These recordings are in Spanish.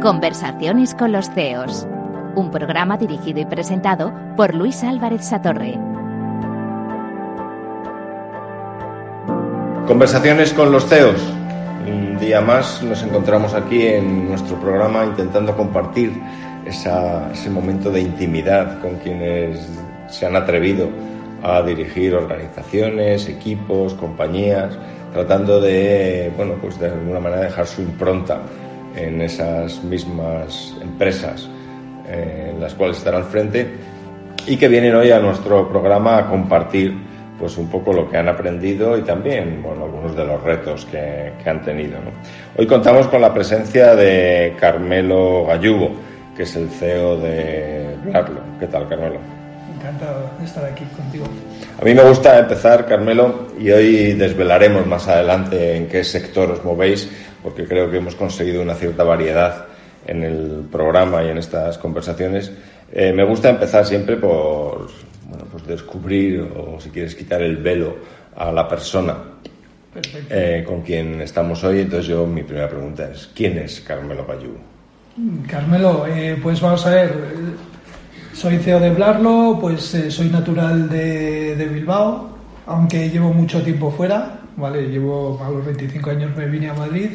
Conversaciones con los CEOs. Un programa dirigido y presentado por Luis Álvarez Satorre. Conversaciones con los CEOs. Un día más nos encontramos aquí en nuestro programa intentando compartir ese momento de intimidad con quienes se han atrevido a dirigir organizaciones, equipos, compañías, tratando de, bueno, pues de alguna manera dejar su impronta en esas mismas empresas eh, en las cuales estarán frente y que vienen hoy a nuestro programa a compartir pues un poco lo que han aprendido y también bueno, algunos de los retos que, han tenido. Hoy contamos con la presencia de Carmelo Gallubo, que es el CEO de Blarlo. ¿Qué tal, Carmelo? Encantado de estar aquí contigo. A mí me gusta empezar, Carmelo, y hoy desvelaremos más adelante en qué sector os movéis, porque creo que hemos conseguido una cierta variedad en el programa y en estas conversaciones. Eh, me gusta empezar siempre por bueno, pues descubrir o, si quieres, quitar el velo a la persona eh, con quien estamos hoy. Entonces, yo mi primera pregunta es: ¿quién es Carmelo Payú? Carmelo, eh, pues vamos a ver soy CEO de Blarlo, pues eh, soy natural de, Bilbao, aunque llevo mucho tiempo fuera, ¿vale? Llevo a los 25 años me vine a Madrid.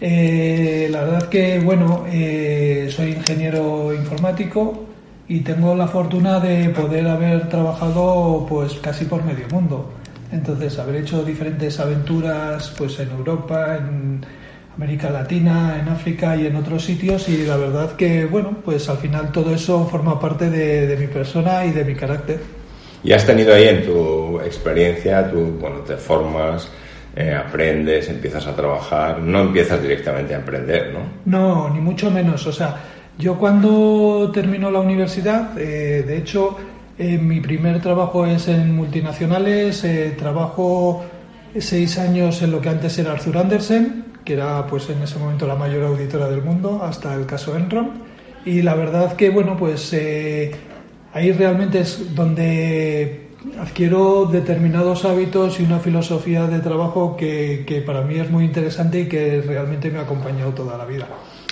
Eh, la verdad que, bueno, eh, soy ingeniero informático y tengo la fortuna de poder haber trabajado pues casi por medio mundo. Entonces, haber hecho diferentes aventuras pues en Europa, en América Latina, en África y en otros sitios y la verdad que, bueno, pues al final todo eso forma parte de, mi persona y de mi carácter. Y has tenido ahí en tu experiencia, tú, bueno, te formas, eh, aprendes, empiezas a trabajar, no empiezas directamente a emprender, ¿no? No, ni mucho menos. O sea, yo cuando termino la universidad, eh, de hecho, eh, mi primer trabajo es en multinacionales, trabajo seis años en lo que antes era Arthur Andersen, que era pues en ese momento la mayor auditora del mundo, hasta el caso Enron. Y la verdad que, bueno, pues eh, ahí realmente es donde adquiero determinados hábitos y una filosofía de trabajo que, que para mí es muy interesante y que realmente me ha acompañado toda la vida.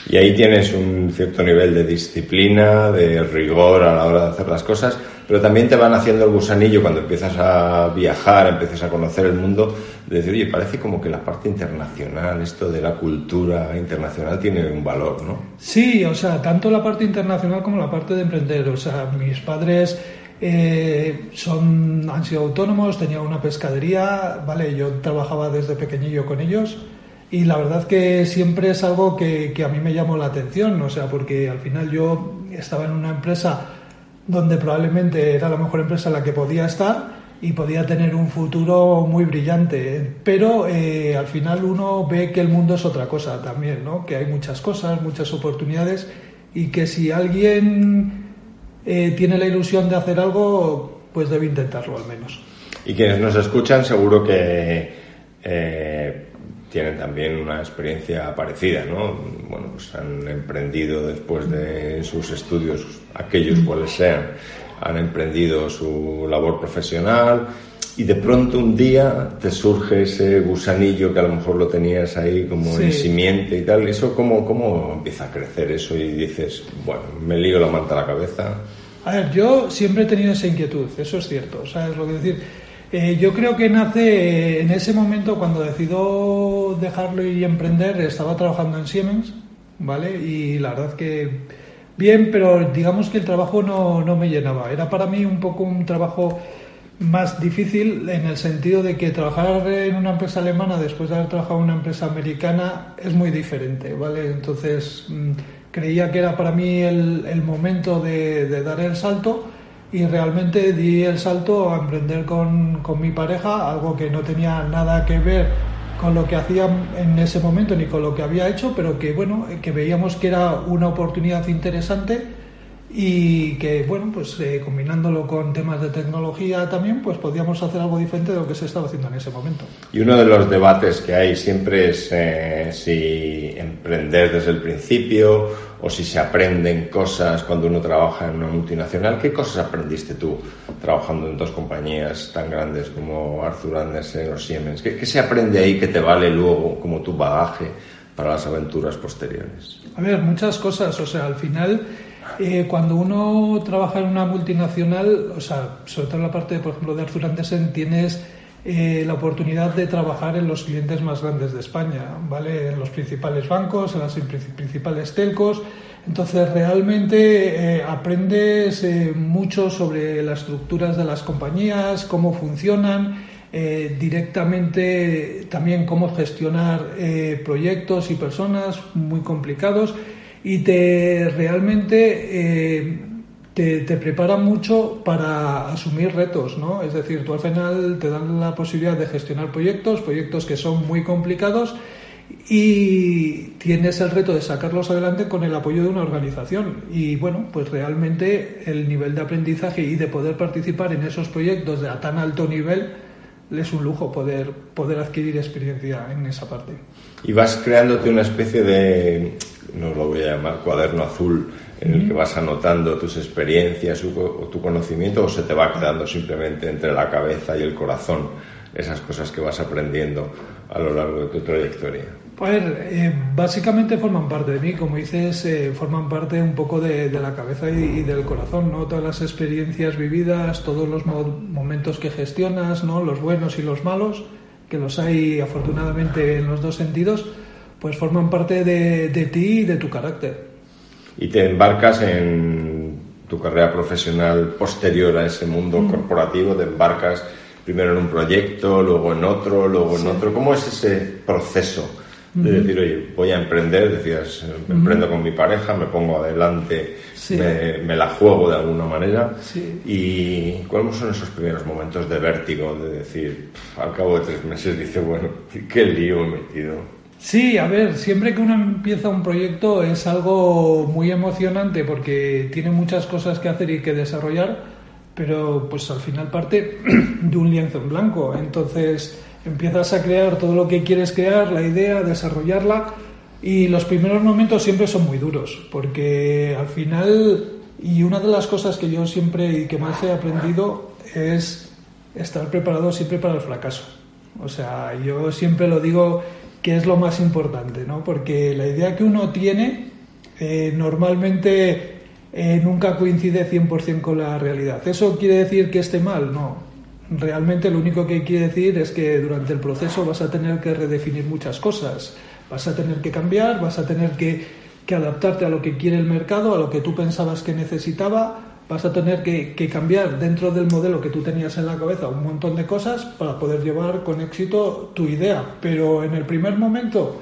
Y ahí tienes un cierto nivel de disciplina, de rigor a la hora de hacer las cosas, pero también te van haciendo el gusanillo cuando empiezas a viajar, empiezas a conocer el mundo, de decir, oye, parece como que la parte internacional, esto de la cultura internacional tiene un valor, ¿no? Sí, o sea, tanto la parte internacional como la parte de emprender. O sea, mis padres eh, son, han sido autónomos, tenían una pescadería, ¿vale? Yo trabajaba desde pequeñillo con ellos y la verdad que siempre es algo que, a mí me llamó la atención, o sea, porque al final yo estaba en una empresa donde probablemente era la mejor empresa en la que podía estar y podía tener un futuro muy brillante. Pero eh, al final uno ve que el mundo es otra cosa también, ¿no? Que hay muchas cosas, muchas oportunidades y que si alguien eh, tiene la ilusión de hacer algo, pues debe intentarlo al menos. Y quienes nos escuchan seguro que eh, tienen también una experiencia parecida, ¿no? Bueno, pues han emprendido después de sus estudios, aquellos cuales sean, han emprendido su labor profesional y de pronto un día te surge ese gusanillo que a lo mejor lo tenías ahí como en simiente y tal. ¿Eso cómo, cómo empieza a crecer eso y dices, bueno, me lío la manta a la cabeza? A ver, yo siempre he tenido esa inquietud, eso es cierto, ¿sabes lo que decir? Eh, yo creo que nace eh, en ese momento cuando decidió dejarlo y emprender, estaba trabajando en Siemens, ¿vale? Y la verdad que bien, pero digamos que el trabajo no, no me llenaba. Era para mí un poco un trabajo más difícil en el sentido de que trabajar en una empresa alemana después de haber trabajado en una empresa americana es muy diferente, ¿vale? Entonces mm, creía que era para mí el, el momento de dar el salto y realmente di el salto a emprender con, con, mi pareja, algo que no tenía nada que ver con lo que hacía en ese momento ni con lo que había hecho, pero que bueno, que veíamos que era una oportunidad interesante y que bueno pues eh, combinándolo con temas de tecnología también pues podíamos hacer algo diferente de lo que se estaba haciendo en ese momento. Y uno de los debates que hay siempre es eh, si emprender desde el principio o si se aprenden cosas cuando uno trabaja en una multinacional. Qué cosas aprendiste tú trabajando en dos compañías tan grandes como Arthur Andersen o Siemens ¿Qué, qué se aprende ahí que te vale luego como tu bagaje para las aventuras posteriores a ver muchas cosas. O sea al final eh, cuando uno trabaja en una multinacional, o sea, sobre todo en la parte, por ejemplo, de Arthur Andersen, tienes eh, la oportunidad de trabajar en los clientes más grandes de España, ¿vale? En los principales bancos, en las principales telcos. Entonces, realmente eh, aprendes mucho sobre las estructuras de las compañías, cómo funcionan, directamente también cómo gestionar proyectos y personas muy complicados y te realmente eh, te, prepara mucho para asumir retos, ¿no? Es decir, tú al final te dan la posibilidad de gestionar proyectos, proyectos que son muy complicados y tienes el reto de sacarlos adelante con el apoyo de una organización. Y bueno, pues realmente el nivel de aprendizaje y de poder participar en esos proyectos de a tan alto nivel es un lujo poder, poder adquirir experiencia en esa parte. Y vas creándote una especie de no lo voy a llamar cuaderno azul, en el que vas anotando tus experiencias o tu conocimiento, o se te va quedando simplemente entre la cabeza y el corazón esas cosas que vas aprendiendo a lo largo de tu trayectoria? Ver, eh, básicamente forman parte de mí, como dices, eh, forman parte un poco de, la cabeza y, del corazón, ¿no? Todas las experiencias vividas, todos los momentos que gestionas, ¿no? Los buenos y los malos, que los hay afortunadamente en los dos sentidos, pues forman parte de, ti y de tu carácter. Y te embarcas en tu carrera profesional posterior a ese mundo mm. corporativo, te embarcas primero en un proyecto, luego en otro, luego en otro. ¿Cómo es ese proceso de decir, oye, voy a emprender? Decías, emprendo con mi pareja, me pongo adelante, me, la juego de alguna manera. ¿Y cuáles son esos primeros momentos de vértigo, de decir, al cabo de tres meses, dice, bueno, qué lío he metido? Sí, a ver, siempre que uno empieza un proyecto es algo muy emocionante porque tiene muchas cosas que hacer y que desarrollar, pero pues al final parte de un lienzo en blanco. Entonces empiezas a crear todo lo que quieres crear, la idea, desarrollarla y los primeros momentos siempre son muy duros porque al final, y una de las cosas que yo siempre y que más he aprendido es estar preparado siempre para el fracaso. O sea, yo siempre lo digo que es lo más importante, ¿no? Porque la idea que uno tiene eh, normalmente eh, nunca coincide 100% con la realidad. ¿Eso quiere decir que esté mal? No. Realmente lo único que quiere decir es que durante el proceso vas a tener que redefinir muchas cosas, vas a tener que cambiar, vas a tener que, que adaptarte a lo que quiere el mercado, a lo que tú pensabas que necesitaba vas a tener que, cambiar dentro del modelo que tú tenías en la cabeza un montón de cosas para poder llevar con éxito tu idea. Pero en el primer momento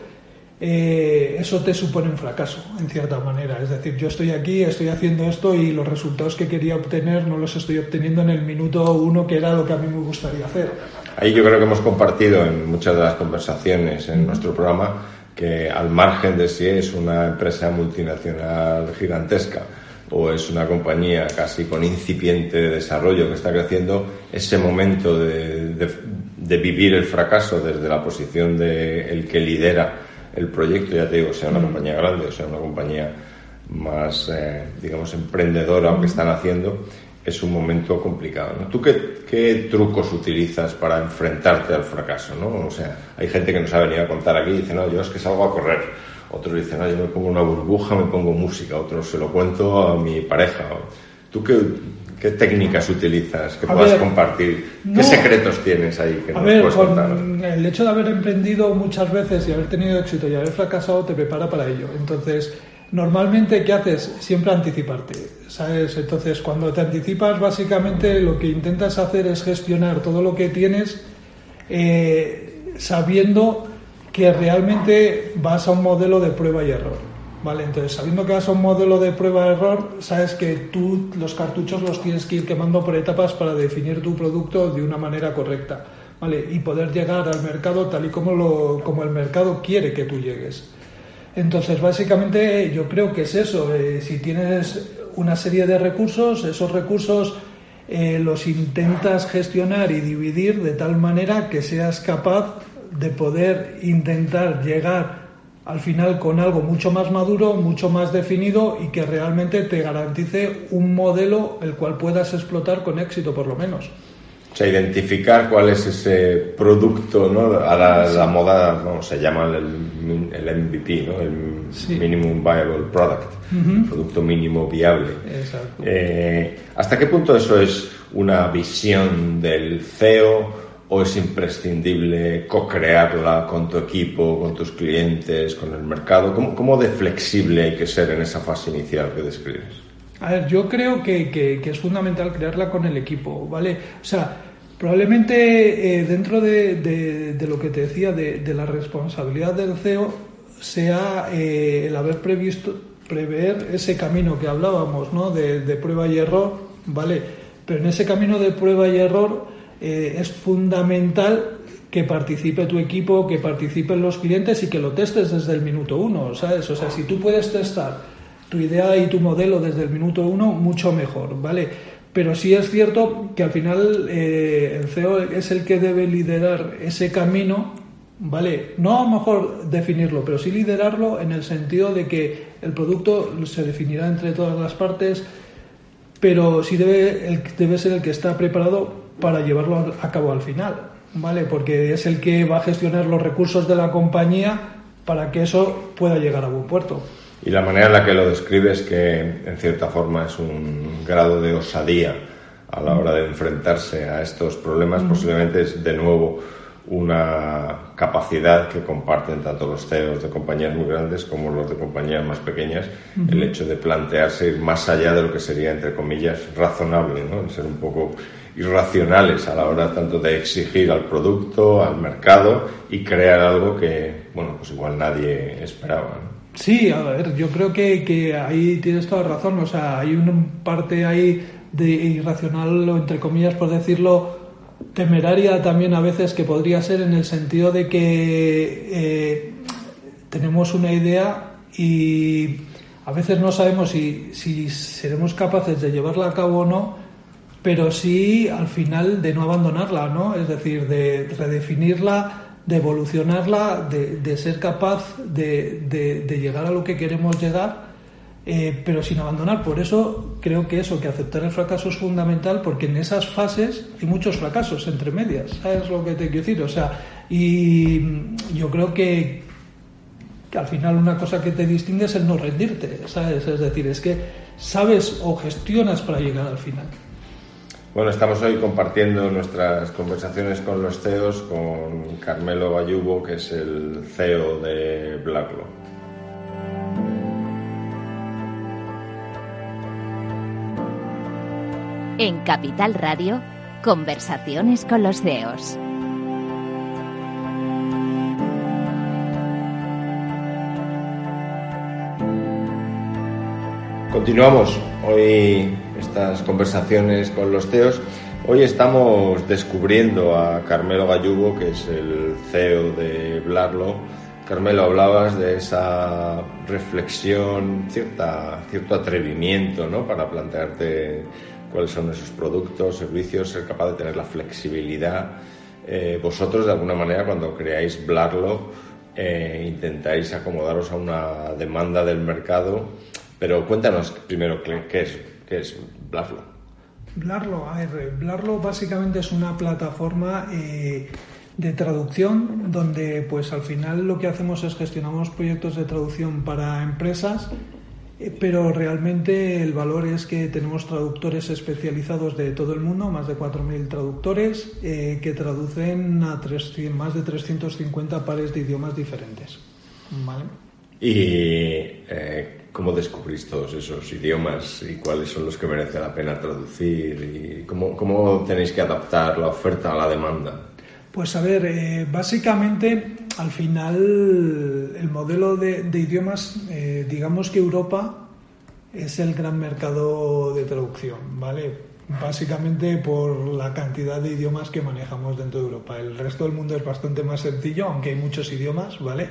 eh, eso te supone un fracaso, en cierta manera. Es decir, yo estoy aquí, estoy haciendo esto y los resultados que quería obtener no los estoy obteniendo en el minuto uno, que era lo que a mí me gustaría hacer. Ahí yo creo que hemos compartido en muchas de las conversaciones en nuestro programa que al margen de si es una empresa multinacional gigantesca, o es una compañía casi con incipiente desarrollo que está creciendo, ese momento de, de, vivir el fracaso desde la posición de el que lidera el proyecto, ya te digo, sea una mm. compañía grande o sea una compañía más, eh, digamos, emprendedora, aunque están haciendo, es un momento complicado. ¿no? ¿Tú qué, qué, trucos utilizas para enfrentarte al fracaso? ¿no? O sea, hay gente que nos ha venido a contar aquí y dice, no, yo es que salgo a correr otros dicen, yo me pongo una burbuja, me pongo música, otros se lo cuento a mi pareja. ¿Tú qué, qué técnicas utilizas que puedas compartir? ¿Qué secretos tienes ahí que a ver, El hecho de haber emprendido muchas veces y haber tenido éxito y haber fracasado te prepara para ello. Entonces, normalmente, ¿qué haces? Siempre anticiparte, ¿sabes? Entonces, cuando te anticipas, básicamente lo que intentas hacer es gestionar todo lo que tienes eh, sabiendo que realmente vas a un modelo de prueba y error. ¿Vale? Entonces, sabiendo que vas a un modelo de prueba y error, sabes que tú los cartuchos los tienes que ir quemando por etapas para definir tu producto de una manera correcta. ¿Vale? Y poder llegar al mercado tal y como, lo, como el mercado quiere que tú llegues. Entonces, básicamente yo creo que es eso. Eh, si tienes una serie de recursos, esos recursos eh, los intentas gestionar y dividir de tal manera que seas capaz de poder intentar llegar al final con algo mucho más maduro, mucho más definido y que realmente te garantice un modelo el cual puedas explotar con éxito por lo menos. O sea, identificar cuál es ese producto, ¿no? A la, moda, ¿no? se llama el, el MVP, ¿no? El Minimum Viable Product, producto mínimo viable. Exacto. Eh, ¿Hasta qué punto eso es una visión del CEO o es imprescindible co-crearla con tu equipo, con tus clientes, con el mercado? ¿Cómo, ¿Cómo, de flexible hay que ser en esa fase inicial que describes? A ver, yo creo que, que, es fundamental crearla con el equipo, ¿vale? O sea, probablemente eh, dentro de, de, lo que te decía de, de la responsabilidad del CEO sea eh, el haber previsto, prever ese camino que hablábamos, ¿no? De, de prueba y error, ¿vale? Pero en ese camino de prueba y error eh, es fundamental que participe tu equipo, que participen los clientes y que lo testes desde el minuto uno, ¿sabes? O sea, si tú puedes testar tu idea y tu modelo desde el minuto uno, mucho mejor, ¿vale? Pero sí es cierto que al final eh, el CEO es el que debe liderar ese camino, ¿vale? No a lo mejor definirlo, pero sí liderarlo en el sentido de que el producto se definirá entre todas las partes, pero sí debe, debe ser el que está preparado para llevarlo a cabo al final, ¿vale? Porque es el que va a gestionar los recursos de la compañía para que eso pueda llegar a buen puerto. Y la manera en la que lo describes, que en cierta forma es un grado de osadía a la hora de enfrentarse a estos problemas, posiblemente es de nuevo una capacidad que comparten tanto los CEOs de compañías muy grandes como los de compañías más pequeñas, el hecho de plantearse ir más allá de lo que sería, entre comillas, razonable, ¿no? ser un poco irracionales a la hora tanto de exigir al producto, al mercado y crear algo que, bueno, pues igual nadie esperaba. Sí, a ver, yo creo que, que ahí tienes toda razón, o sea, hay una parte ahí de irracional, o entre comillas, por decirlo, temeraria también a veces que podría ser en el sentido de que eh, tenemos una idea y a veces no sabemos si, si seremos capaces de llevarla a cabo o no, pero sí al final de no abandonarla, ¿no? Es decir, de redefinirla, de evolucionarla, de, ser capaz de, llegar a lo que queremos llegar, eh, pero sin abandonar. Por eso creo que eso, que aceptar el fracaso es fundamental, porque en esas fases hay muchos fracasos entre medias, ¿sabes lo que te quiero decir? O sea, y yo creo que, que al final una cosa que te distingue es el no rendirte, ¿sabes? Es decir, es que sabes o gestionas para llegar al final. Bueno, estamos hoy compartiendo nuestras conversaciones con los CEOs con Carmelo Bayubo, que es el CEO de Blacklo. En Capital Radio, conversaciones con los CEOs. Continuamos hoy estas conversaciones con los CEOs. Hoy estamos descubriendo a Carmelo Gallugo, que es el CEO de Blarlo. Carmelo, hablabas de esa reflexión, cierta, cierto atrevimiento ¿no? para plantearte cuáles son esos productos, servicios, ser capaz de tener la flexibilidad. Eh, vosotros, de alguna manera, cuando creáis Blarlo, eh, intentáis acomodaros a una demanda del mercado, pero cuéntanos primero qué es ¿Qué es Blarlo? Blarlo, a ver, Blarlo básicamente es una plataforma eh, de traducción donde pues al final lo que hacemos es gestionamos proyectos de traducción para empresas pero realmente el valor es que tenemos traductores especializados de todo el mundo, más de 4.000 traductores, eh, que traducen a más de 350 pares de idiomas diferentes. Y ¿Cómo descubrís todos esos idiomas y cuáles son los que merece la pena traducir? ¿Y cómo tenéis que adaptar la oferta a la demanda? Pues a ver, eh, básicamente al final el modelo de, idiomas, eh, digamos que Europa es el gran mercado de traducción, ¿vale? Básicamente por la cantidad de idiomas que manejamos dentro de Europa. El resto del mundo es bastante más sencillo, aunque hay muchos idiomas, ¿vale?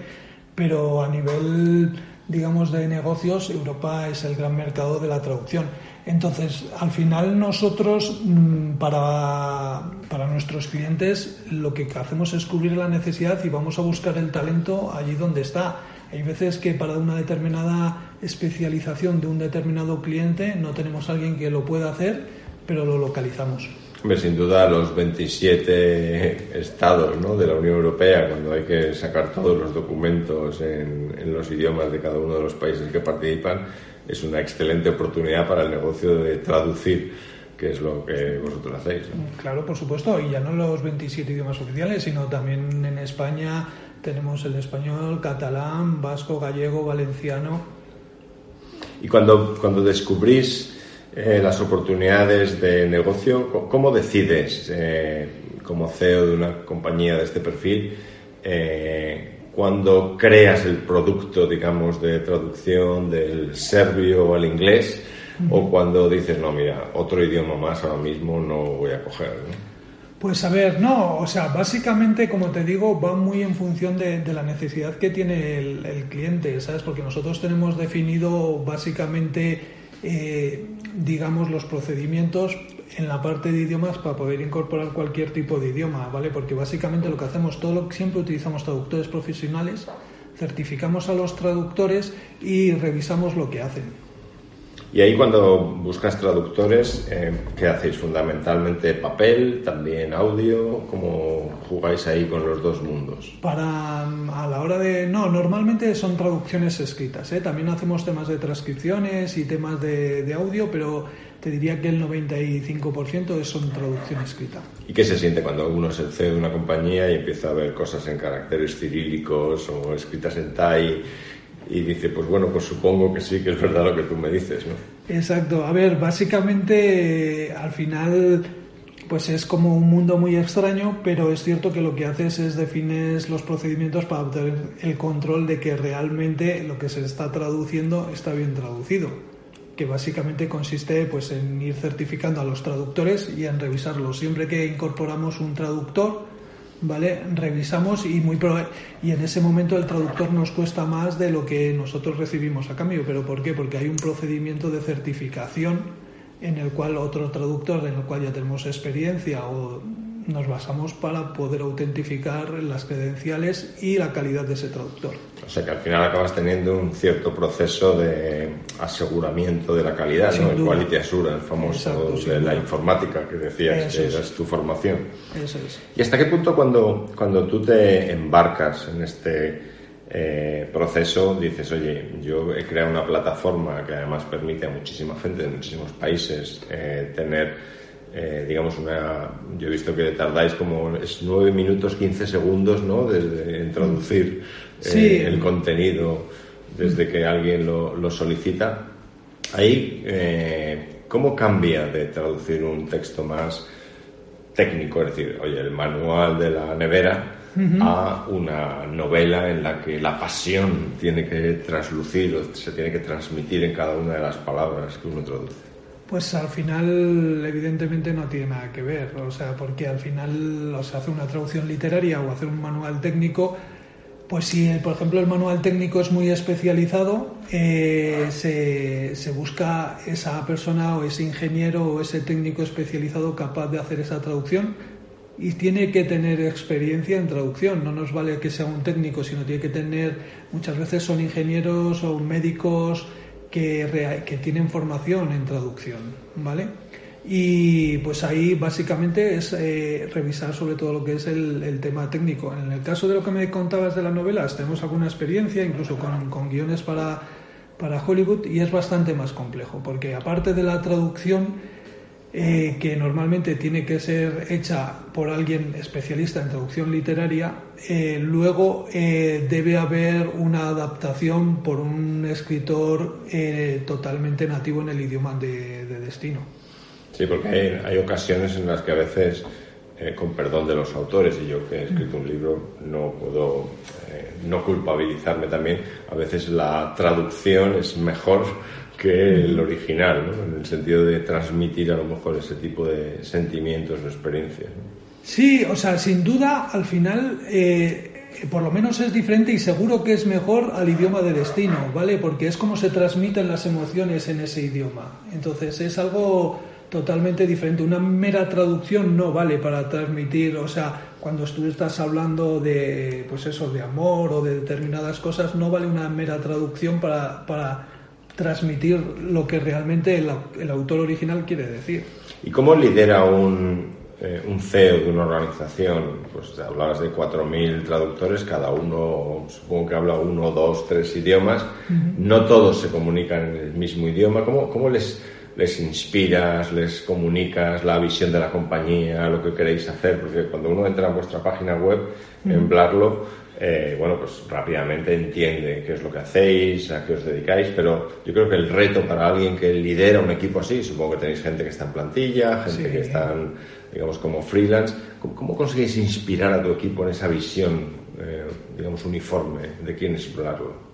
pero a nivel, digamos, de negocios, Europa es el gran mercado de la traducción. Entonces, al final nosotros, mm, para, para, nuestros clientes, lo que hacemos es cubrir la necesidad y vamos a buscar el talento allí donde está. Hay veces que para una determinada especialización de un determinado cliente no tenemos alguien que lo pueda hacer, pero lo localizamos. Hombre, sin duda los 27 estados ¿no? de la Unión Europea, cuando hay que sacar todos los documentos en, en, los idiomas de cada uno de los países que participan, es una excelente oportunidad para el negocio de traducir, que es lo que vosotros hacéis. Claro, por supuesto, y ya no los 27 idiomas oficiales, sino también en España tenemos el español, catalán, vasco, gallego, valenciano. Y cuando, cuando descubrís eh, las oportunidades de negocio, ¿cómo decides, eh, como CEO de una compañía de este perfil, eh, cuando creas el producto, digamos, de traducción del serbio al inglés, o cuando dices, no, mira, otro idioma más ahora mismo no voy a coger? Pues a ver, no, o sea, básicamente, como te digo, va muy en función de, la necesidad que tiene el, el, cliente, ¿sabes? Porque nosotros tenemos definido básicamente eh, digamos, los procedimientos en la parte de idiomas para poder incorporar cualquier tipo de idioma, ¿vale? Porque básicamente lo que hacemos, todo lo, siempre utilizamos traductores profesionales, certificamos a los traductores y revisamos lo que hacen. Y ahí cuando buscas traductores, eh, ¿qué hacéis? ¿Fundamentalmente papel, también audio? ¿Cómo jugáis ahí con los dos mundos? Para a la hora de... No, normalmente son traducciones escritas. ¿eh? También hacemos temas de transcripciones y temas de, de audio, pero te diría que el 95% son traducción escrita. ¿Y qué se siente cuando uno es el CEO de una compañía y empieza a ver cosas en caracteres cirílicos o escritas en TAI? Y dice, pues bueno, pues supongo que sí, que es verdad lo que tú me dices, ¿no? Exacto. A ver, básicamente al final pues es como un mundo muy extraño, pero es cierto que lo que haces es defines los procedimientos para obtener el control de que realmente lo que se está traduciendo está bien traducido, que básicamente consiste pues en ir certificando a los traductores y en revisarlos. Siempre que incorporamos un traductor, ¿vale? Revisamos y muy y en ese momento el traductor nos cuesta más de lo que nosotros recibimos a cambio, pero ¿por qué? Porque hay un procedimiento de certificación en el cual otro traductor, en el cual ya tenemos experiencia o nos basamos para poder autentificar las credenciales y la calidad de ese traductor. O sea que al final acabas teniendo un cierto proceso de aseguramiento de la calidad, ¿no? El quality assurance, el famoso de la informática que decías que es. tu formación. Eso es. ¿Y hasta qué punto cuando, cuando tú te embarcas en este eh, proceso dices, oye, yo he creado una plataforma que además permite a muchísima gente de muchísimos países eh, tener eh, digamos, una. Yo he visto que tardáis como es 9 minutos 15 segundos, ¿no? Desde en traducir eh, el contenido desde que alguien lo, solicita. Ahí, eh, ¿cómo cambia de traducir un texto más técnico? Es decir, oye, el manual de la nevera a una novela en la que la pasión tiene que traslucir o se tiene que transmitir en cada una de las palabras que uno traduce. Pues al final, evidentemente, no tiene nada que ver. O sea, porque al final, o sea, hacer una traducción literaria o hacer un manual técnico, pues si, por ejemplo, el manual técnico es muy especializado, eh, se, se, busca esa persona o ese ingeniero o ese técnico especializado capaz de hacer esa traducción y tiene que tener experiencia en traducción. No nos vale que sea un técnico, sino tiene que tener, muchas veces son ingenieros o médicos que, que tienen formación en traducción, ¿vale? Y pues ahí básicamente es eh, revisar sobre todo lo que es el, tema técnico. En el caso de lo que me contabas de las novelas, tenemos alguna experiencia, incluso con, guiones para, para Hollywood, y es bastante más complejo, porque aparte de la traducción, eh, que normalmente tiene que ser hecha por alguien especialista en traducción literaria, eh, luego eh, debe haber una adaptación por un escritor totalmente nativo en el idioma de, destino. Sí, porque hay, hay, ocasiones en las que a veces, con perdón de los autores, y yo que he escrito un libro no puedo no culpabilizarme también, a veces la traducción es mejor que el original, ¿no? en el sentido de transmitir a lo mejor ese tipo de sentimientos o experiencias. Sí, o sea, sin duda, al final, eh, por lo menos es diferente y seguro que es mejor al idioma de destino, ¿vale? Porque es como se transmiten las emociones en ese idioma. Entonces es algo totalmente diferente. Una mera traducción no vale para transmitir, o sea, cuando tú estás hablando de, pues eso, de amor o de determinadas cosas, no vale una mera traducción para, para transmitir lo que realmente el, el autor original quiere decir. ¿Y cómo lidera un, eh, un CEO de una organización, pues hablabas de 4.000 traductores, cada uno supongo que habla uno, dos, tres idiomas, no todos se comunican en el mismo idioma. ¿Cómo, cómo les, les inspiras, les comunicas la visión de la compañía, lo que queréis hacer? Porque cuando uno entra en vuestra página web, en Blarlo, eh, bueno, pues rápidamente entiende qué es lo que hacéis, a qué os dedicáis, pero yo creo que el reto para alguien que lidera un equipo así, supongo que tenéis gente que está en plantilla, gente que está, digamos, como freelance, ¿cómo, conseguís inspirar a tu equipo en esa visión, eh, digamos, uniforme de quién es Blarlo?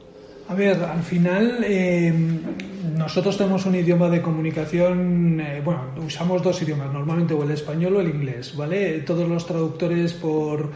A ver, al final eh, nosotros tenemos un idioma de comunicación, bueno, usamos dos idiomas, normalmente o el español o el inglés, ¿vale? Todos los traductores por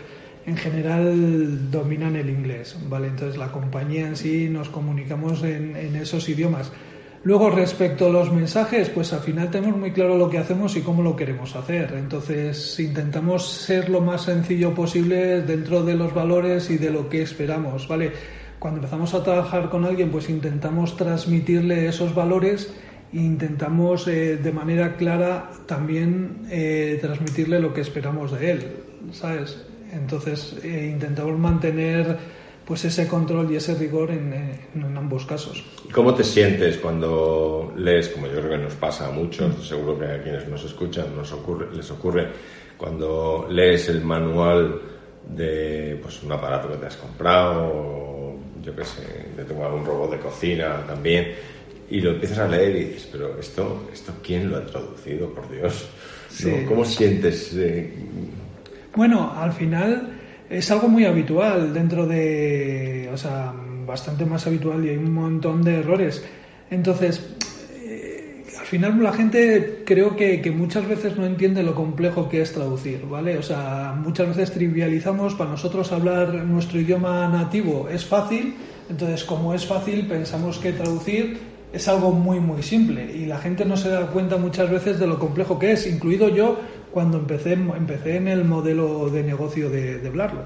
en general dominan el inglés, ¿vale? Entonces la compañía en sí nos comunicamos en, esos idiomas. Luego, respecto a los mensajes, pues al final tenemos muy claro lo que hacemos y cómo lo queremos hacer. Entonces, intentamos ser lo más sencillo posible dentro de los valores y de lo que esperamos, ¿vale? Cuando empezamos a trabajar con alguien, pues intentamos transmitirle esos valores e intentamos eh, de manera clara también eh, transmitirle lo que esperamos de él, ¿sabes? Entonces eh, intentamos mantener pues ese control y ese rigor en, ambos casos. ¿Cómo te sientes cuando lees, como yo creo que nos pasa a muchos, seguro que a quienes nos escuchan nos ocurre, les ocurre, cuando lees el manual de pues, un aparato que te has comprado, o, yo qué sé, de tengo algún robot de cocina también, y lo empiezas a leer y dices, pero esto, esto ¿quién lo ha traducido, por Dios? ¿Cómo sientes? Eh, bueno, al final es algo muy habitual dentro de, o sea, bastante más habitual y hay un montón de errores. Entonces, eh, al final la gente creo que, que, muchas veces no entiende lo complejo que es traducir, ¿vale? O sea, muchas veces trivializamos, para nosotros hablar nuestro idioma nativo es fácil, entonces como es fácil pensamos que traducir es algo muy muy simple y la gente no se da cuenta muchas veces de lo complejo que es, incluido yo cuando empecé, empecé en el modelo de negocio de, de Blarlo.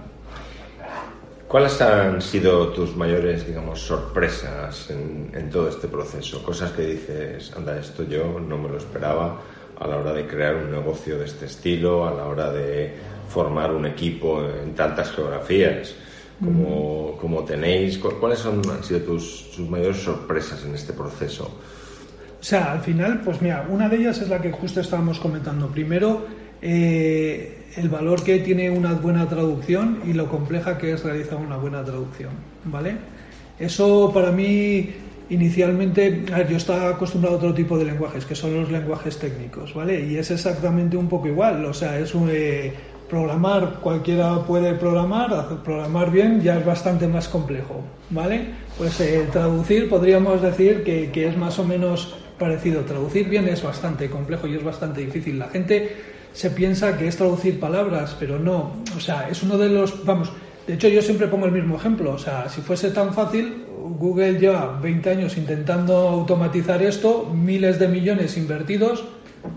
¿Cuáles han sido tus mayores, digamos, sorpresas en, todo este proceso? Cosas que dices, anda, esto yo no me lo esperaba a la hora de crear un negocio de este estilo, a la hora de formar un equipo en tantas geografías como, como tenéis. ¿Cuáles son, han sido tus, tus mayores sorpresas en este proceso? O sea, al final, pues mira, una de ellas es la que justo estábamos comentando. Primero, eh, el valor que tiene una buena traducción y lo compleja que es realizar una buena traducción, ¿vale? Eso para mí inicialmente, yo estaba acostumbrado a otro tipo de lenguajes, que son los lenguajes técnicos, ¿vale? Y es exactamente un poco igual, o sea, es un, eh, programar, cualquiera puede programar, programar bien ya es bastante más complejo, ¿vale? Pues eh, traducir podríamos decir que, que es más o menos parecido, traducir bien es bastante complejo y es bastante difícil. La gente se piensa que es traducir palabras, pero no. O sea, es uno de los. Vamos, de hecho, yo siempre pongo el mismo ejemplo. O sea, si fuese tan fácil, Google lleva 20 años intentando automatizar esto, miles de millones invertidos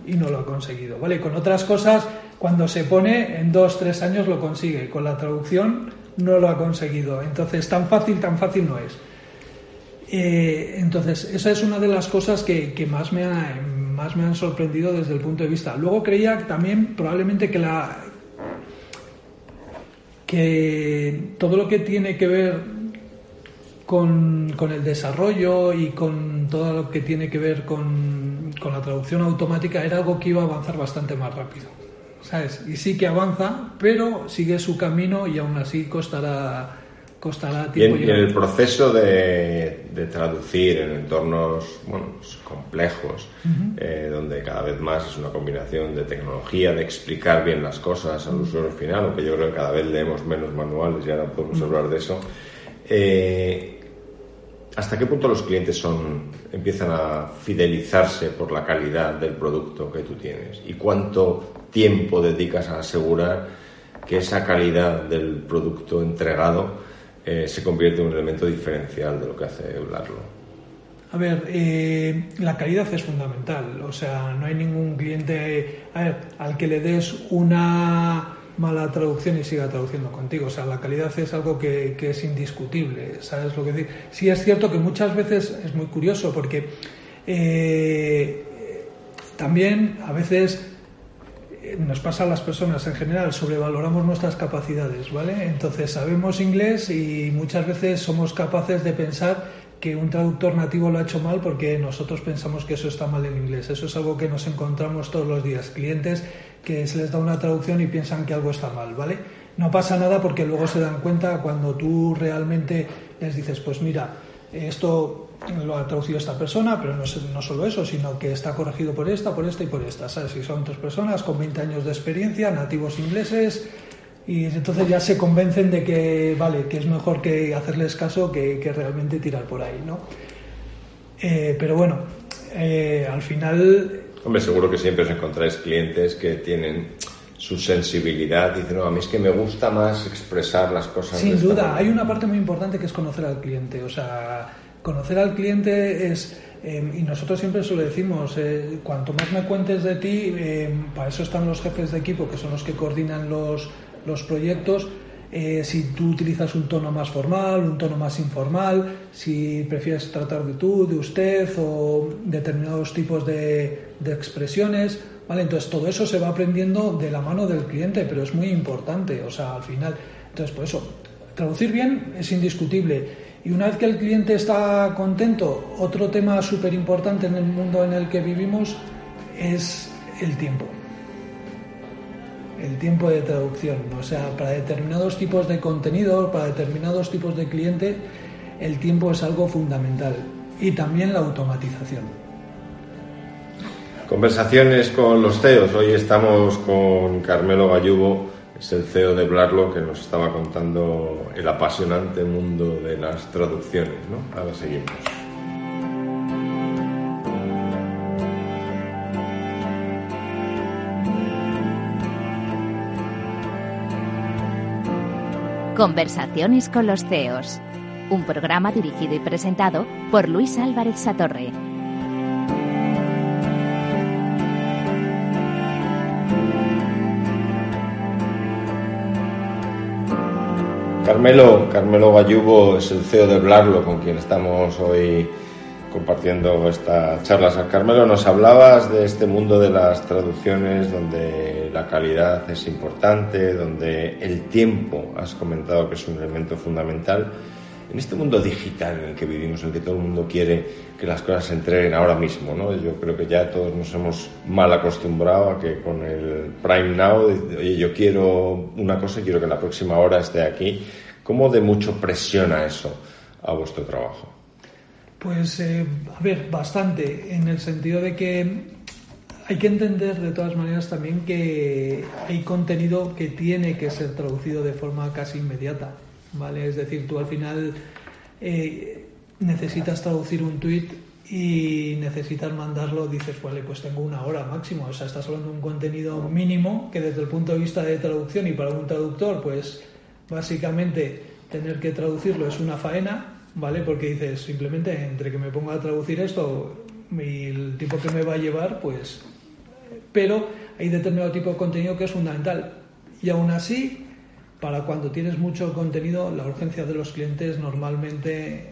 y no lo ha conseguido. ¿Vale? Con otras cosas, cuando se pone, en dos, tres años lo consigue. Con la traducción no lo ha conseguido. Entonces, tan fácil, tan fácil no es. Eh, entonces, esa es una de las cosas que, que más me ha más me han sorprendido desde el punto de vista. Luego creía también probablemente que la que todo lo que tiene que ver con, con el desarrollo y con todo lo que tiene que ver con, con, la traducción automática era algo que iba a avanzar bastante más rápido. ¿Sabes? Y sí que avanza, pero sigue su camino y aún así costará y en, el proceso de, traducir en entornos bueno, pues complejos, eh, donde cada vez más es una combinación de tecnología, de explicar bien las cosas al usuario final, aunque yo creo que cada vez leemos menos manuales y ahora podemos hablar de eso. Eh, ¿Hasta qué punto los clientes son, empiezan a fidelizarse por la calidad del producto que tú tienes? ¿Y cuánto tiempo dedicas a asegurar que esa calidad del producto entregado eh, se convierte en un elemento diferencial de lo que hace Blarlo. A ver, eh, la calidad es fundamental. O sea, no hay ningún cliente al que le des una mala traducción y siga traduciendo contigo. O sea, la calidad es algo que, es indiscutible. ¿Sabes lo que decir? Sí es cierto que muchas veces es muy curioso porque eh, también a veces nos pasa a las personas en general, sobrevaloramos nuestras capacidades, ¿vale? Entonces sabemos inglés y muchas veces somos capaces de pensar que un traductor nativo lo ha hecho mal porque nosotros pensamos que eso está mal en inglés. Eso es algo que nos encontramos todos los días. Clientes que se les da una traducción y piensan que algo está mal, ¿vale? No pasa nada porque luego se dan cuenta cuando tú realmente les dices, pues mira, esto lo ha traducido esta persona, pero no, no solo eso, sino que está corregido por esta, por esta y por esta, ¿sabes? Si son tres personas con 20 años de experiencia, nativos ingleses, y entonces ya se convencen de que vale que es mejor que hacerles caso que, realmente tirar por ahí no eh, pero bueno eh, al final hombre seguro que siempre os encontráis clientes que tienen su sensibilidad dicen no a mí es que me gusta más expresar las cosas sin duda hay una parte muy importante que es conocer al cliente o sea conocer al cliente es em, y nosotros siempre eso lo decimos, eh, cuanto más me cuentes de ti, em, para eso están los jefes de equipo, que son los que coordinan los, los proyectos, eh, si tú utilizas un tono más formal, un tono más informal, si prefieres tratar de tú, de usted o determinados tipos de, de expresiones, ¿vale? Entonces todo eso se va aprendiendo de la mano del cliente, pero es muy importante, o sea, al final, entonces por eso, traducir bien es indiscutible. Y una vez que el cliente está contento, otro tema súper importante en el mundo en el que vivimos es el tiempo el tiempo de traducción. O sea, para determinados tipos de contenido, para determinados tipos de cliente, el tiempo es algo fundamental. Y también la automatización. Conversaciones con los CEOs. Hoy estamos con Carmelo Gallubo, es el CEO de Blarlo, que nos estaba contando el apasionante mundo de las traducciones. ¿no? Ahora seguimos. Conversaciones con los CEOs, un programa dirigido y presentado por Luis Álvarez Satorre. Carmelo, Carmelo Gallubo es el CEO de Blarlo, con quien estamos hoy compartiendo esta charla. Carmelo, nos hablabas de este mundo de las traducciones donde la calidad es importante, donde el tiempo, has comentado que es un elemento fundamental. En este mundo digital en el que vivimos, en el que todo el mundo quiere que las cosas se entreguen ahora mismo, ¿no? yo creo que ya todos nos hemos mal acostumbrado a que con el Prime Now, oye, yo quiero una cosa y quiero que la próxima hora esté aquí. ¿Cómo de mucho presiona eso a vuestro trabajo? Pues, eh, a ver, bastante, en el sentido de que hay que entender de todas maneras también que hay contenido que tiene que ser traducido de forma casi inmediata, ¿vale? Es decir, tú al final eh, necesitas traducir un tweet y necesitas mandarlo, dices, vale, pues tengo una hora máximo, o sea, estás hablando de un contenido mínimo que desde el punto de vista de traducción y para un traductor, pues básicamente tener que traducirlo es una faena, ¿vale? Porque dices, simplemente entre que me ponga a traducir esto y el tiempo que me va a llevar, pues... Pero hay determinado tipo de contenido que es fundamental. Y aún así, para cuando tienes mucho contenido, la urgencia de los clientes normalmente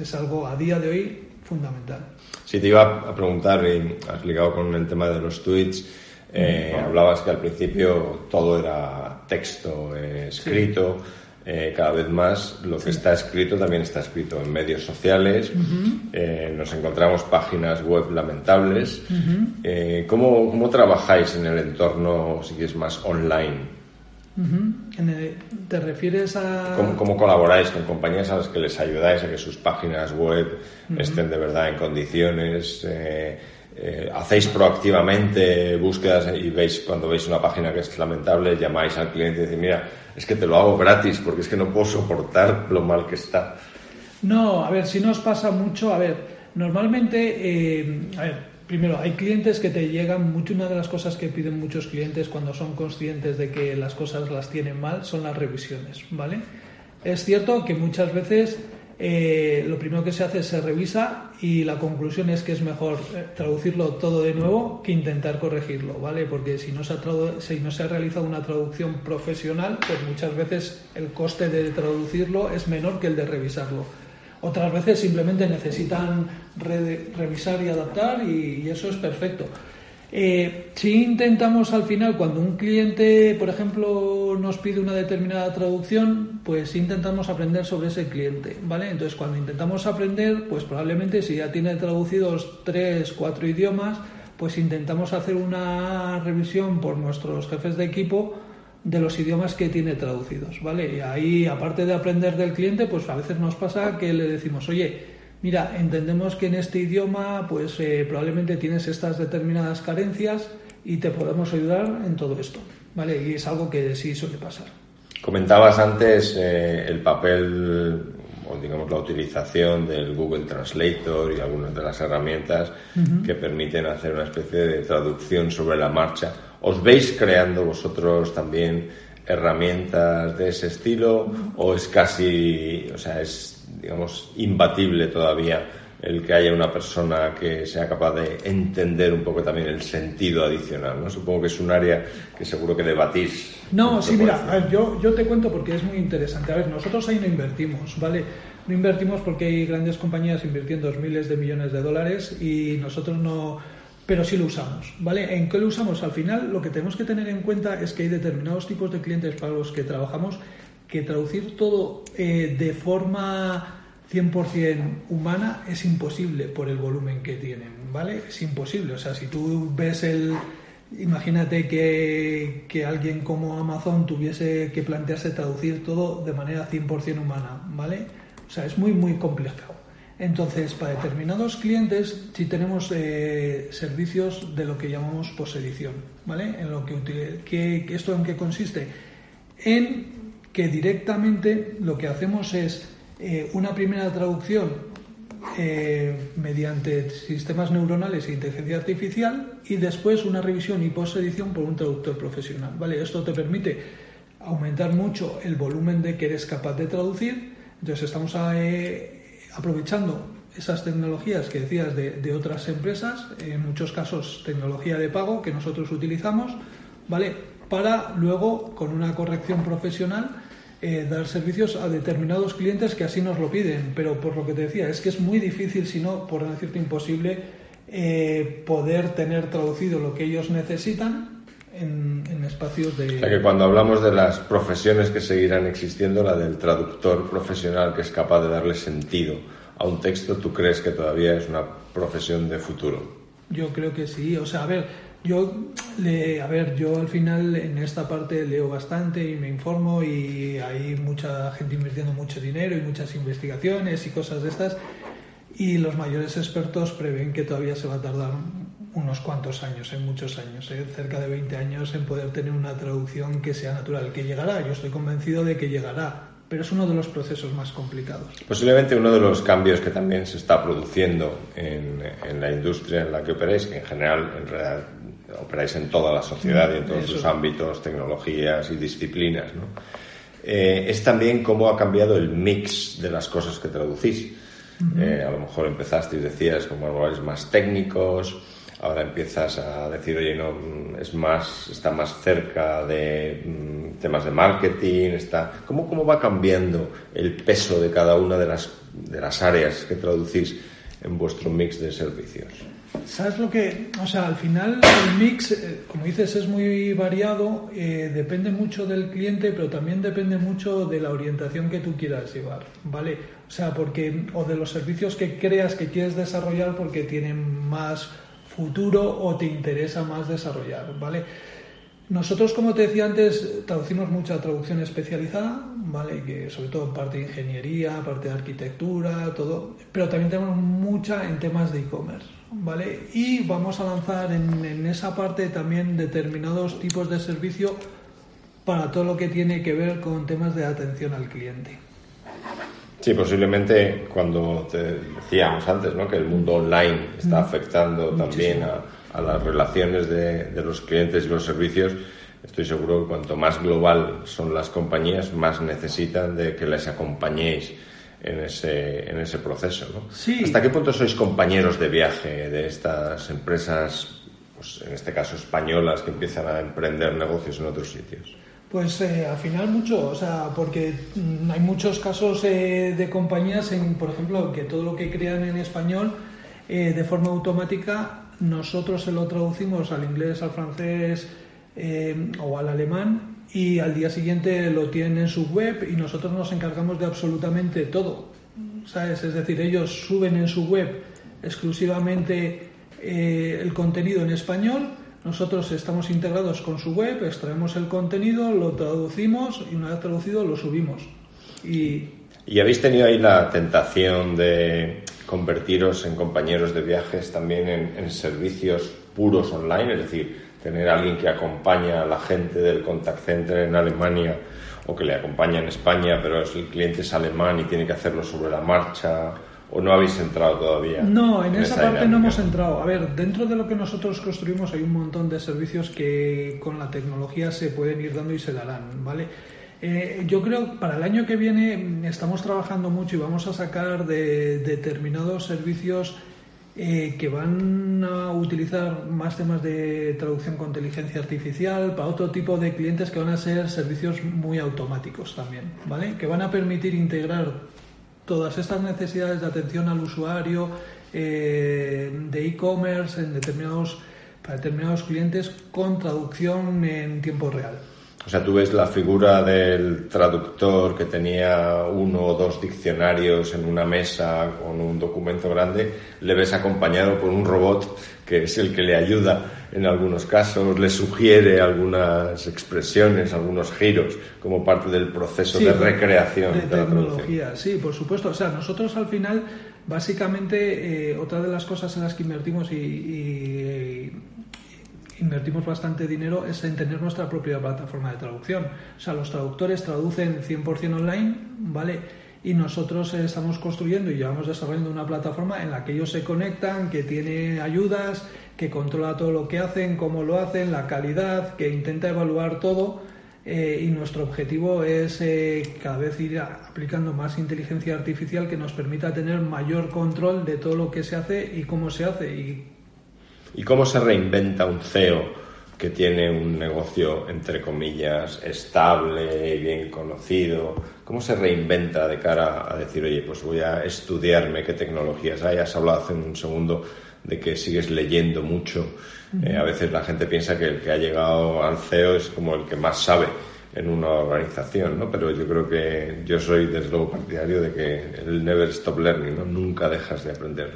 es, algo a día de hoy fundamental. Sí, te iba a preguntar, y has ligado con el tema de los tweets, eh, hablabas que al principio todo era texto eh, escrito. Eh, cada vez más lo que está escrito también está escrito en medios sociales. Eh, nos encontramos páginas web lamentables. Eh, ¿cómo, trabajáis en el entorno, si es más online? ¿Te refieres a...? ¿Cómo, colaboráis con compañías a las que les ayudáis a que sus páginas web estén de verdad en condiciones? hacéis proactivamente búsquedas y veis cuando veis una página que es lamentable, llamáis al cliente y decís, mira, es que te lo hago gratis porque es que no puedo soportar lo mal que está. No, a ver, si nos pasa mucho, a ver, normalmente, eh, a ver, primero, hay clientes que te llegan, mucho, una de las cosas que piden muchos clientes cuando son conscientes de que las cosas las tienen mal son las revisiones, ¿vale? Es cierto que muchas veces eh, lo primero que se hace es se revisa y la conclusión es que es mejor eh, traducirlo todo de nuevo que intentar corregirlo, ¿vale? Porque si no se ha, si no se ha realizado una traducción profesional, pues muchas veces el coste de traducirlo es menor que el de revisarlo. Otras veces simplemente necesitan revisar y adaptar y eso es perfecto. Eh, si intentamos al final, cuando un cliente, por ejemplo, nos pide una determinada traducción, pues intentamos aprender sobre ese cliente, ¿vale? Entonces, cuando intentamos aprender, pues probablemente si ya tiene traducidos tres, cuatro idiomas, pues intentamos hacer una revisión por nuestros jefes de equipo de los idiomas que tiene traducidos, ¿vale? Y ahí, aparte de aprender del cliente, pues a veces nos pasa que le decimos, oye, mira, entendemos que en este idioma pues eh, probablemente tienes estas determinadas carencias y te podemos ayudar en todo esto, ¿vale? Y es algo que sí suele pasar. Comentabas antes eh, el papel o digamos la utilización del Google Translator y algunas de las herramientas que permiten hacer una especie de traducción sobre la marcha. ¿Os veis creando vosotros también herramientas de ese estilo o es casi, o sea, es digamos, imbatible todavía el que haya una persona que sea capaz de entender un poco también el sentido adicional, ¿no? Supongo que es un área que seguro que debatís. No, sí, mira, yo, yo te cuento porque es muy interesante. A ver, nosotros ahí no invertimos, ¿vale? No invertimos porque hay grandes compañías invirtiendo miles de millones de dólares y nosotros no, pero sí lo usamos, ¿vale? ¿En qué lo usamos? Al final lo que tenemos que tener en cuenta es que hay determinados tipos de clientes para los que trabajamos que traducir todo eh, de forma 100% humana es imposible por el volumen que tienen, ¿vale? Es imposible. O sea, si tú ves el... Imagínate que, que alguien como Amazon tuviese que plantearse traducir todo de manera 100% humana, ¿vale? O sea, es muy, muy complicado. Entonces, para determinados clientes, si tenemos eh, servicios de lo que llamamos posedición, ¿vale? En lo que, ¿Esto en qué consiste? En que directamente lo que hacemos es eh, una primera traducción eh, mediante sistemas neuronales e inteligencia artificial y después una revisión y post-edición por un traductor profesional. ¿vale? Esto te permite aumentar mucho el volumen de que eres capaz de traducir. Entonces estamos eh, aprovechando esas tecnologías que decías de, otras empresas, en muchos casos tecnología de pago que nosotros utilizamos, ¿vale? Para luego, con una corrección profesional, eh, dar servicios a determinados clientes que así nos lo piden. Pero por lo que te decía, es que es muy difícil, si no, por decirte imposible, eh, poder tener traducido lo que ellos necesitan en, espacios de... O sea que cuando hablamos de las profesiones que seguirán existiendo, la del traductor profesional que es capaz de darle sentido a un texto, ¿tú crees que todavía es una profesión de futuro? Yo creo que sí. O sea, a ver, yo, le, a ver, yo al final en esta parte leo bastante y me informo y hay mucha gente invirtiendo mucho dinero y muchas investigaciones y cosas de estas y los mayores expertos prevén que todavía se va a tardar unos cuantos años, en muchos años, ¿eh? cerca de 20 años en poder tener una traducción que sea natural, que llegará, yo estoy convencido de que llegará, pero es uno de los procesos más complicados. Posiblemente uno de los cambios que también se está produciendo en, en la industria en la que operáis, que en general en realidad operáis en toda la sociedad y en todos sus ámbitos, tecnologías y disciplinas, ¿no? Eh, es también cómo ha cambiado el mix de las cosas que traducís. Eh, a lo mejor empezasteis, decías, como lugares más técnicos, ahora empiezas a decir, oye, no, es más, está más cerca de mm, temas de marketing, está... ¿Cómo, ¿Cómo va cambiando el peso de cada una de las, de las áreas que traducís en vuestro mix de servicios? ¿Sabes lo que.? O sea, al final el mix, eh, como dices, es muy variado, eh, depende mucho del cliente, pero también depende mucho de la orientación que tú quieras llevar, ¿vale? O sea, porque. O de los servicios que creas que quieres desarrollar porque tienen más futuro o te interesa más desarrollar, ¿vale? Nosotros, como te decía antes, traducimos mucha traducción especializada, ¿vale? Que sobre todo en parte de ingeniería, parte de arquitectura, todo, pero también tenemos mucha en temas de e-commerce, ¿vale? Y vamos a lanzar en, esa parte también determinados tipos de servicio para todo lo que tiene que ver con temas de atención al cliente. Sí, posiblemente cuando te decíamos antes, ¿no? Que el mundo online está afectando también a, las relaciones de, de los clientes y los servicios estoy seguro que cuanto más global son las compañías, más necesitan de que les acompañéis en ese, en ese proceso. ¿no? ¿Hasta qué punto sois compañeros de viaje de estas empresas, pues, en este caso españolas, que empiezan a emprender negocios en otros sitios? Pues eh, al final mucho, o sea, porque mm, hay muchos casos eh, de compañías, en, por ejemplo, que todo lo que crean en español eh, de forma automática, nosotros se lo traducimos al inglés, al francés, eh, o al alemán y al día siguiente lo tienen en su web y nosotros nos encargamos de absolutamente todo. ¿Sabes? Es decir, ellos suben en su web exclusivamente eh, el contenido en español, nosotros estamos integrados con su web, extraemos el contenido, lo traducimos y una vez traducido lo subimos. Y, ¿Y habéis tenido ahí la tentación de convertiros en compañeros de viajes también en, servicios puros online? Es decir, tener alguien que acompaña a la gente del contact center en Alemania o que le acompaña en España, pero el cliente es alemán y tiene que hacerlo sobre la marcha. ¿O no habéis entrado todavía? No, en, esa, parte no hemos entrado. A ver, dentro de lo que nosotros construimos hay un montón de servicios que con la tecnología se pueden ir dando y se darán, ¿vale? Eh, yo creo que para el año que viene estamos trabajando mucho y vamos a sacar de determinados servicios eh, que van a utilizar más temas de traducción con inteligencia artificial para otro tipo de clientes que van a ser servicios muy automáticos también, ¿vale? Que van a permitir integrar todas estas necesidades de atención al usuario, eh, de e-commerce en determinados para determinados clientes con traducción en tiempo real. O sea, tú ves la figura del traductor que tenía uno o dos diccionarios en una mesa con un documento grande, le ves acompañado por un robot que es el que le ayuda en algunos casos, le sugiere algunas expresiones, algunos giros como parte del proceso de recreación de, tecnología. sí, por supuesto. O sea, nosotros al final, básicamente, eh, otra de las cosas en las que invertimos y invertimos bastante dinero es en tener nuestra propia plataforma de traducción. O sea, los traductores traducen 100% online, ¿vale? Y nosotros estamos construyendo y llevamos desarrollando una plataforma en la que ellos se conectan, que tiene ayudas, que controla todo lo que hacen, cómo lo hacen, la calidad, que intenta evaluar todo. Eh, y nuestro objetivo es eh, cada vez ir aplicando más inteligencia artificial que nos permita tener mayor control de todo lo que se hace y cómo se hace y ¿Y cómo se reinventa un CEO que tiene un negocio, entre comillas, estable bien conocido? ¿Cómo se reinventa de cara a decir, oye, pues voy a estudiarme qué tecnologías hay? Has hablado hace un segundo de que sigues leyendo mucho. Eh, a veces la gente piensa que el que ha llegado al CEO es como el que más sabe en una organización, ¿no? Pero yo creo que yo soy desde luego partidario de que el never stop learning, ¿no? Nunca dejas de aprender.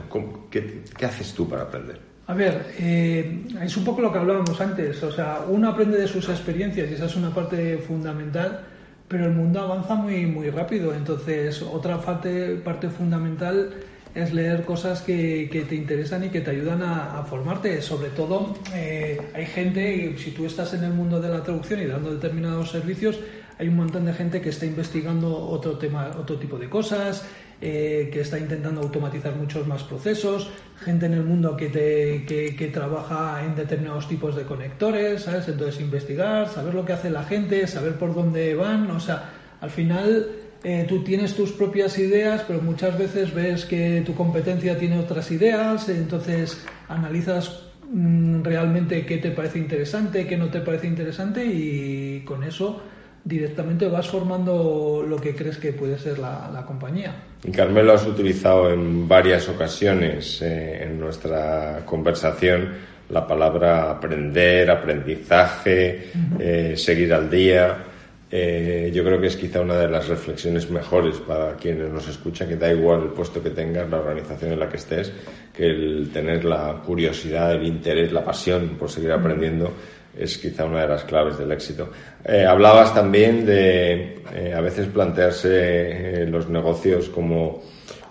qué, ¿Qué haces tú para aprender? A ver, eh, es un poco lo que hablábamos antes, o sea, uno aprende de sus experiencias y esa es una parte fundamental, pero el mundo avanza muy, muy rápido, entonces otra parte, parte fundamental es leer cosas que, te interesan y que te ayudan a, formarte. Sobre todo, eh, hay gente, si tú estás en el mundo de la traducción y dando determinados servicios, hay un montón de gente que está investigando otro tema, otro tipo de cosas, eh, que está intentando automatizar muchos más procesos, gente en el mundo que, te, que, trabaja en determinados tipos de conectores, ¿sabes? Entonces investigar, saber lo que hace la gente, saber por dónde van, o sea, al final eh, tú tienes tus propias ideas, pero muchas veces ves que tu competencia tiene otras ideas, entonces analizas mm, realmente qué te parece interesante, qué no te parece interesante y con eso directamente vas formando lo que crees que puede ser la, compañía. Y Carmelo, has utilizado en varias ocasiones eh, en nuestra conversación la palabra aprender, aprendizaje, eh, seguir al día. Eh, yo creo que es quizá una de las reflexiones mejores para quienes nos escuchan, que da igual el puesto que tengas, la organización en la que estés, que el tener la curiosidad, el interés, la pasión por seguir aprendiendo es quizá una de las claves del éxito. Eh, hablabas también de eh, a veces plantearse eh, los negocios como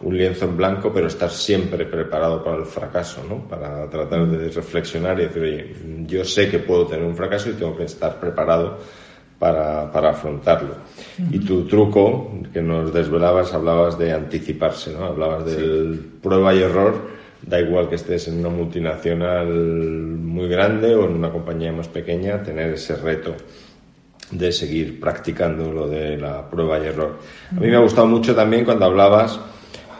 un lienzo en blanco, pero estar siempre preparado para el fracaso, ¿no? Para tratar de reflexionar y decir, oye, yo sé que puedo tener un fracaso y tengo que estar preparado para, para afrontarlo. Y tu truco que nos desvelabas, hablabas de anticiparse, ¿no? Hablabas del prueba y error, da igual que estés en una multinacional muy grande o en una compañía más pequeña, tener ese reto de seguir practicando lo de la prueba y error. A mí me ha gustado mucho también cuando hablabas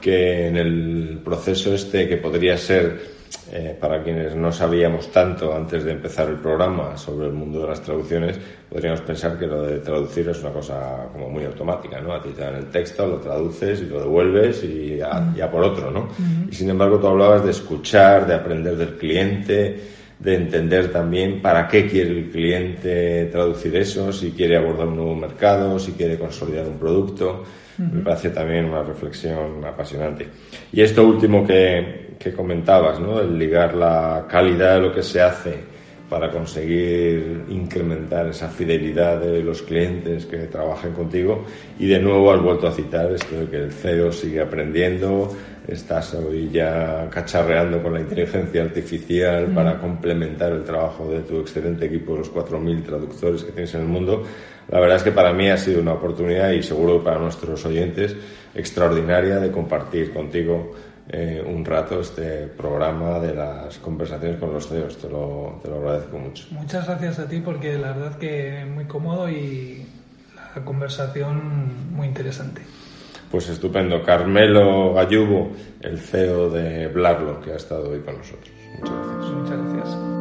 que en el proceso este que podría ser eh, para quienes no sabíamos tanto antes de empezar el programa sobre el mundo de las traducciones, podríamos pensar que lo de traducir es una cosa como muy automática, ¿no? A ti te dan el texto, lo traduces y lo devuelves y ya, por otro, ¿no? Y sin embargo tú hablabas de escuchar, de aprender del cliente, de entender también para qué quiere el cliente traducir eso, si quiere abordar un nuevo mercado, si quiere consolidar un producto. Me parece también una reflexión apasionante. Y esto último que, que comentabas, ¿no? El ligar la calidad de lo que se hace para conseguir incrementar esa fidelidad de los clientes que trabajen contigo. Y de nuevo has vuelto a citar esto de que el CEO sigue aprendiendo, estás hoy ya cacharreando con la inteligencia artificial para complementar el trabajo de tu excelente equipo, los 4.000 traductores que tienes en el mundo. La verdad es que para mí ha sido una oportunidad y seguro que para nuestros oyentes extraordinaria de compartir contigo eh, un rato este programa de las conversaciones con los CEOs. Te lo, te lo agradezco mucho. Muchas gracias a ti porque la verdad que muy cómodo y la conversación muy interesante. Pues estupendo. Carmelo Gallubo, el CEO de Blarlo, que ha estado hoy con nosotros. Muchas gracias. Muchas gracias.